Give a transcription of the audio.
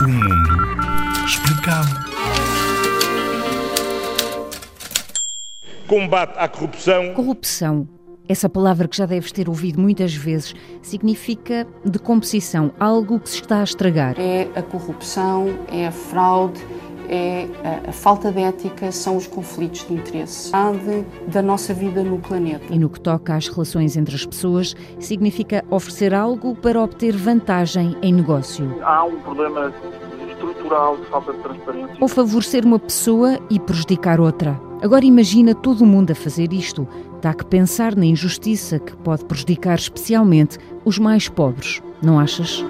O mundo explicado. Combate à corrupção. Corrupção. Essa palavra que já deves ter ouvido muitas vezes significa decomposição, algo que se está a estragar. É a corrupção, é a fraude, é a, a, falta de ética, são os conflitos de interesse da nossa vida no planeta. E no que toca às relações entre as pessoas, significa oferecer algo para obter vantagem em negócio. Há um problema estrutural de falta de transparência. Ou favorecer uma pessoa e prejudicar outra. Agora imagina todo o mundo a fazer isto. Dá que pensar na injustiça que pode prejudicar especialmente os mais pobres, não achas?